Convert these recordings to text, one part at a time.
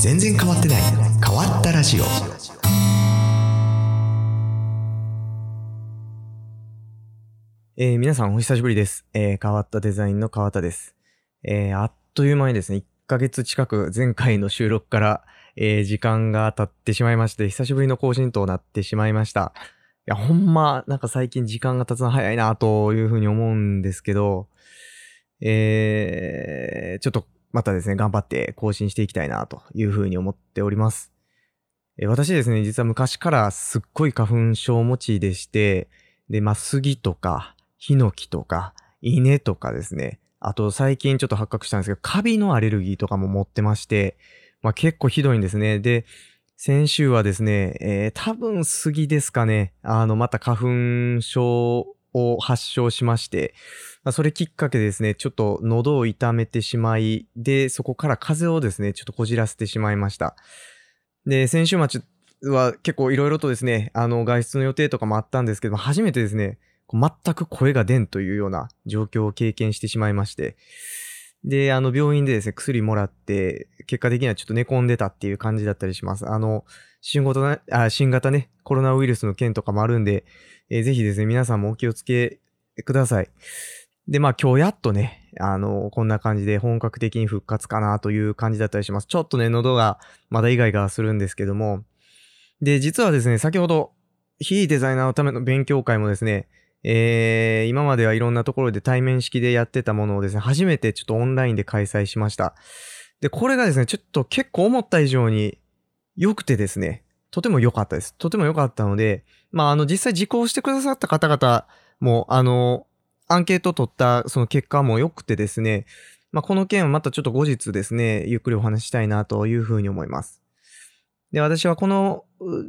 全然変わってない変わったラジオえー皆さんお久しぶりです。えー変わったデザインの川田です。えーあっという間にですね、1ヶ月近く前回の収録から、えー時間が経ってしまいまして、久しぶりの更新となってしまいました。いや、ほんま、なんか最近時間が経つの早いなというふうに思うんですけど、えーちょっとまたですね、頑張って更新していきたいなというふうに思っております。え私ですね、実は昔からすっごい花粉症持ちでして、で、まあ、杉とか、ヒノキとか、稲とかですね。あと最近ちょっと発覚したんですけど、カビのアレルギーとかも持ってまして、まあ結構ひどいんですね。で、先週はですね、えー多分杉ですかね。あの、また花粉症を発症しまして、それきっかけですね、ちょっと喉を痛めてしまい、で、そこから風邪をですね、ちょっとこじらせてしまいました。で、先週末は結構いろいろとですね、あの、外出の予定とかもあったんですけど、初めてですね、全く声が出んというような状況を経験してしまいまして、で、あの、病院でですね、薬もらって、結果的にはちょっと寝込んでたっていう感じだったりします。あの、新型ね、あ新型ね、コロナウイルスの件とかもあるんで、えーぜひですね、皆さんもお気をつけください。で、まあ今日やっとね、あの、こんな感じで本格的に復活かなという感じだったりします。ちょっとね、喉がまだイガイガするんですけども、で、実はですね、先ほど、非デザイナーのための勉強会もですね、えー今まではいろんなところで対面式でやってたものをですね、初めてちょっとオンラインで開催しました。で、これがですね、ちょっと結構思った以上に良くてですね、とても良かったです。とても良かったので、まあ、あの、実際受講してくださった方々も、あの、アンケート取ったその結果も良くてですね、まあ、この件はまたちょっと後日ですね、ゆっくりお話したいなというふうに思います。で、私はこの、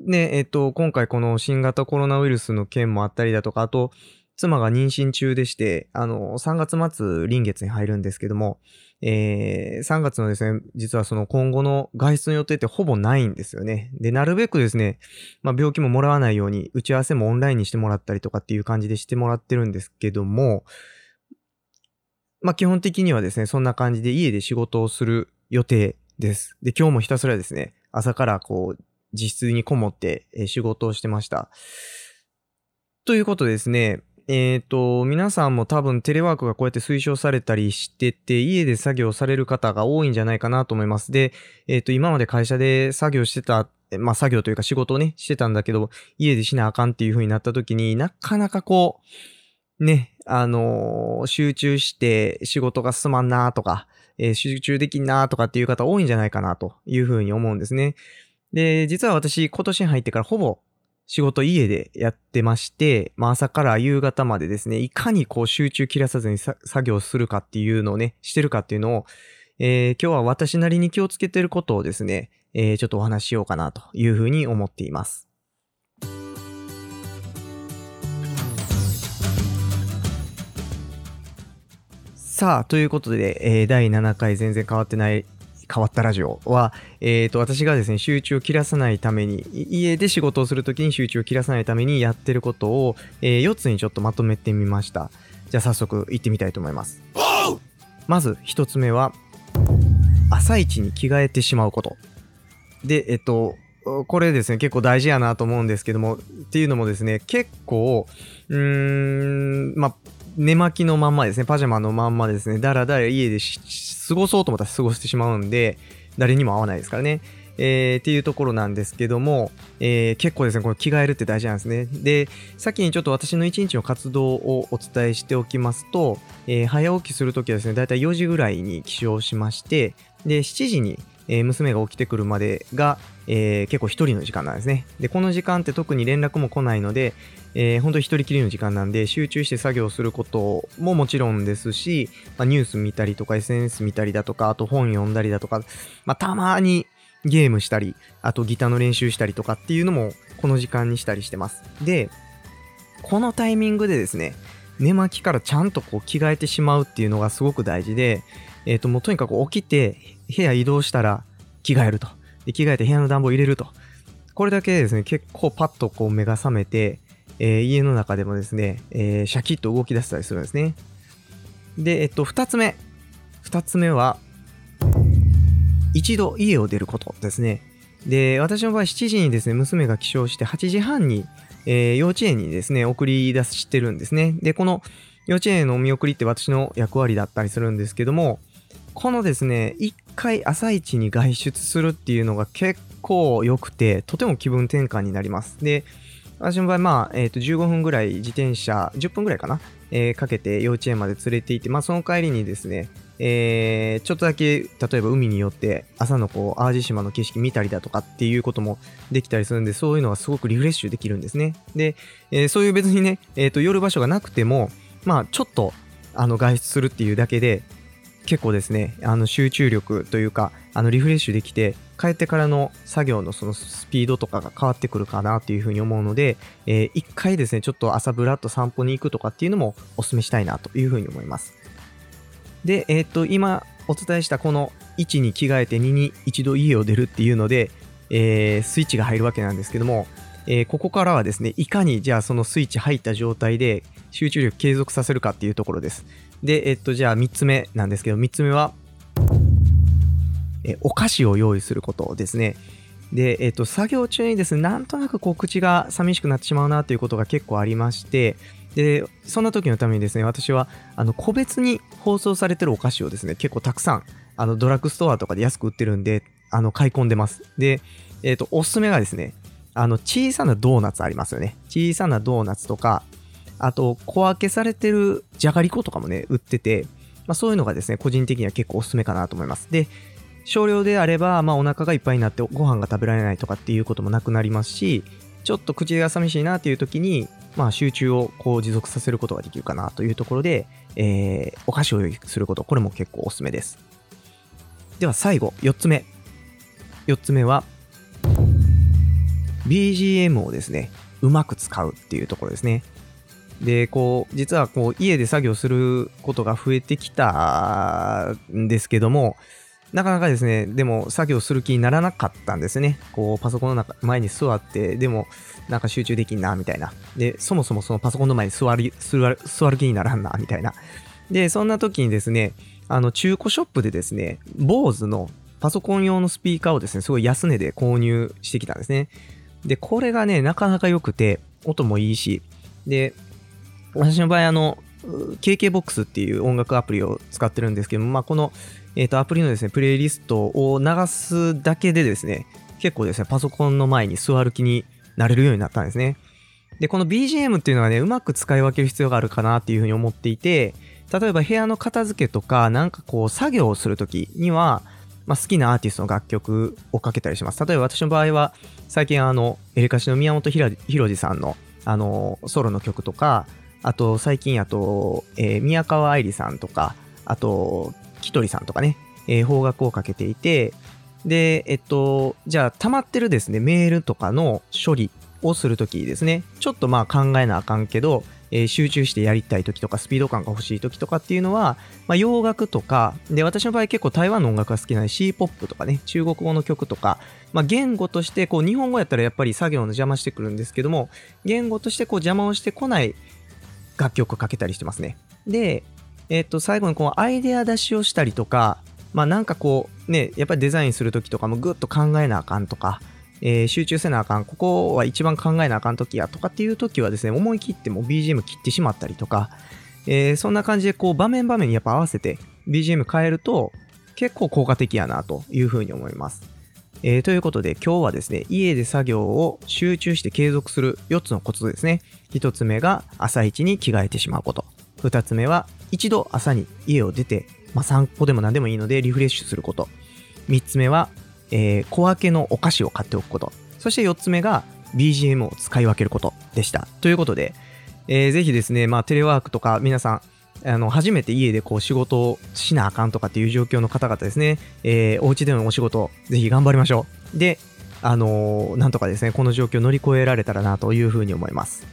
ね、えっと、今回この新型コロナウイルスの件もあったりだとか、あと、妻が妊娠中でして、あの、3月末、臨月に入るんですけども、えー、3月のですね、実はその今後の外出の予定ってほぼないんですよね。で、なるべくですね、まあ、病気ももらわないように、打ち合わせもオンラインにしてもらったりとかっていう感じでしてもらってるんですけども、まあ、基本的にはですね、そんな感じで家で仕事をする予定です。で、今日もひたすらですね、朝からこう、自室にこもって仕事をしてました。ということでですね、えっ、と、皆さんも多分テレワークがこうやって推奨されたりしてて、家で作業される方が多いんじゃないかなと思います。で、えっ、と、今まで会社で作業してた、まあ作業というか仕事をね、してたんだけど、家でしなあかんっていう風になった時になかなかこう、ね、あのー集中して仕事が進まんなとか、え集中できんなとかっていう方多いんじゃないかなという風に思うんですね。で、実は私今年に入ってからほぼ仕事家でやってまして、まあ朝から夕方までですね、いかにこう集中切らさずに作業するかっていうのをね、してるかっていうのを、えー今日は私なりに気をつけてることをですね、えーちょっとお話ししようかなというふうに思っています。さあ、ということで、えー第7回全然変わってない、変わったラジオは、えっ、と、私がですね、集中を切らさないために、家で仕事をするときに集中を切らさないためにやってることを、え4つにちょっとまとめてみました。じゃあ早速行ってみたいと思います。まず1つ目は、朝一に着替えてしまうこと。で、えっと、これですね、結構大事やなと思うんですけども、っていうのもですね、結構、うーん、まあ、寝巻きのまんまですね、パジャマのまんまですね、だらだら家でし過ごそうと思ったら過ごしてしまうんで、誰にも会わないですからね。えーっていうところなんですけども、えー結構ですね、これ着替えるって大事なんですね。で、先にちょっと私の一日の活動をお伝えしておきますと、えー早起きするときはですね、だいたい4時ぐらいに起床しまして、で、7時に、えー娘が起きてくるまでが、えー結構一人の時間なんですね。で、この時間って特に連絡も来ないので、えー本当に一人きりの時間なんで、集中して作業することももちろんですし、まあ、ニュース見たりとか SNS 見たりだとか、あと本読んだりだとか、まあ、たまにゲームしたり、あとギターの練習したりとかっていうのもこの時間にしたりしてます。で、このタイミングでですね、寝巻きからちゃんとこう着替えてしまうっていうのがすごく大事で、えっ、と、もうとにかく起きて部屋移動したら着替えると。で着替えて部屋の暖房入れると。これだけですね、結構パッとこう目が覚めて、えー家の中でもですね、えーシャキッと動き出したりするんですね。で、えっと、二つ目。二つ目は、一度家を出ることですね。で、私の場合7時にですね、娘が起床して8時半に、えー、幼稚園にですね、送り出してるんですね。で、この幼稚園のお見送りって私の役割だったりするんですけども、このですね、一回朝一に外出するっていうのが結構良くて、とても気分転換になります。で、私の場合、まあ、えっ、ー、と、15分ぐらい自転車、10分ぐらいかな、えー、かけて幼稚園まで連れて行って、まあ、その帰りにですね、えー、ちょっとだけ、例えば海によって朝のこう、淡路島の景色見たりだとかっていうこともできたりするんで、そういうのがすごくリフレッシュできるんですね。で、えー、そういう別にね、えっ、ー、と、夜場所がなくても、まあ、ちょっと、あの、外出するっていうだけで、結構ですね、あの、集中力というか、あの、リフレッシュできて、帰ってからの作業のそのスピードとかが変わってくるかなというふうに思うので、えー、一回ですね、ちょっと朝ブラッと散歩に行くとかっていうのもお勧めしたいなというふうに思います。で、えっ、と、今お伝えしたこの1に着替えて2に一度家を出るっていうので、えー、スイッチが入るわけなんですけども、えー、ここからはですね、いかにじゃあそのスイッチ入った状態で集中力継続させるかっていうところです。で、えっと、じゃあ3つ目なんですけど、3つ目は、えお菓子を用意することですね。で、えっ、と、作業中にですね、なんとなくこう口が寂しくなってしまうなということが結構ありまして、で、そんな時のためにですね、私は、あの、個別に包装されてるお菓子をですね、結構たくさん、あの、ドラッグストアとかで安く売ってるんで、あの、買い込んでます。で、えっ、と、おすすめがですね、あの、小さなドーナツありますよね。小さなドーナツとか、あと、小分けされてるじゃがりことかもね、売ってて、まあ、そういうのがですね、個人的には結構おすすめかなと思います。で、少量であれば、まあ、お腹がいっぱいになってご飯が食べられないとかっていうこともなくなりますし、ちょっと口が寂しいなっていう時に、まあ、集中をこう持続させることができるかなというところで、えー、お菓子を用意すること、これも結構おすすめです。では最後、4つ目。4つ目は、BGM をですね、うまく使うっていうところですね。で、こう、実はこう、家で作業することが増えてきたんですけども、なかなかですね、でも作業する気にならなかったんですね。こう、パソコンの中前に座って、でも、なんか集中できんな、みたいな。で、そもそもそのパソコンの前に座る、座る、座る気にならんな、みたいな。で、そんな時にですね、あの、中古ショップでですね、BOSE のパソコン用のスピーカーをですね、すごい安値で購入してきたんですね。で、これがね、なかなか良くて、音もいいし、で、私の場合、あの、KKBOX っていう音楽アプリを使ってるんですけども、まあ、このえっ、ー、と、アプリのですね、プレイリストを流すだけでですね、結構ですね、パソコンの前に座る気になれるようになったんですね。で、この BGM っていうのはね、うまく使い分ける必要があるかなっていうふうに思っていて、例えば部屋の片付けとか、なんかこう、作業をするときには、まあ、好きなアーティストの楽曲をかけたりします。例えば私の場合は、最近あの、エレカシの宮本浩次さんの、あの、ソロの曲とか、あと最近あと、えー、宮川愛理さんとか、あと、きとりさんとかね、えー、方角をかけていて、で、えっと、じゃあ、溜まってるですね、メールとかの処理をするときですね、ちょっとまあ考えなあかんけど、えー、集中してやりたい時とか、スピード感が欲しい時とかっていうのは、まあ、洋楽とか、で、私の場合結構台湾の音楽が好きなので C-POP とかね、中国語の曲とか、まあ、言語として、こう、日本語やったらやっぱり作業の邪魔してくるんですけども、言語としてこう邪魔をしてこない楽曲かけたりしてますね。で、えっ、と、最後にこう、アイデア出しをしたりとか、まあなんかこう、ね、やっぱりデザインするときとかもぐっと考えなあかんとか、えー、集中せなあかん、ここは一番考えなあかんときやとかっていうときはですね、思い切っても BGM 切ってしまったりとか、えー、そんな感じでこう場面場面にやっぱ合わせて BGM 変えると結構効果的やなというふうに思います。えー、ということで今日はですね、家で作業を集中して継続する4つのコツですね。1つ目が朝一に着替えてしまうこと。2つ目は一度朝に家を出て、まあ、散歩でも何でもいいのでリフレッシュすること。3つ目は、えー、小分けのお菓子を買っておくこと。そして4つ目が BGM を使い分けることでした。ということで、えー、ぜひですね、まあ、テレワークとか皆さん、あの初めて家でこう仕事をしなあかんとかっていう状況の方々ですね、えー、お家でのお仕事、ぜひ頑張りましょう。で、あのー、なんとかですね、この状況乗り越えられたらなというふうに思います。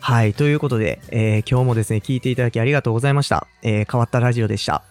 はい。ということで、えー、今日もですね、聞いていただきありがとうございました。えー、変わったラジオでした。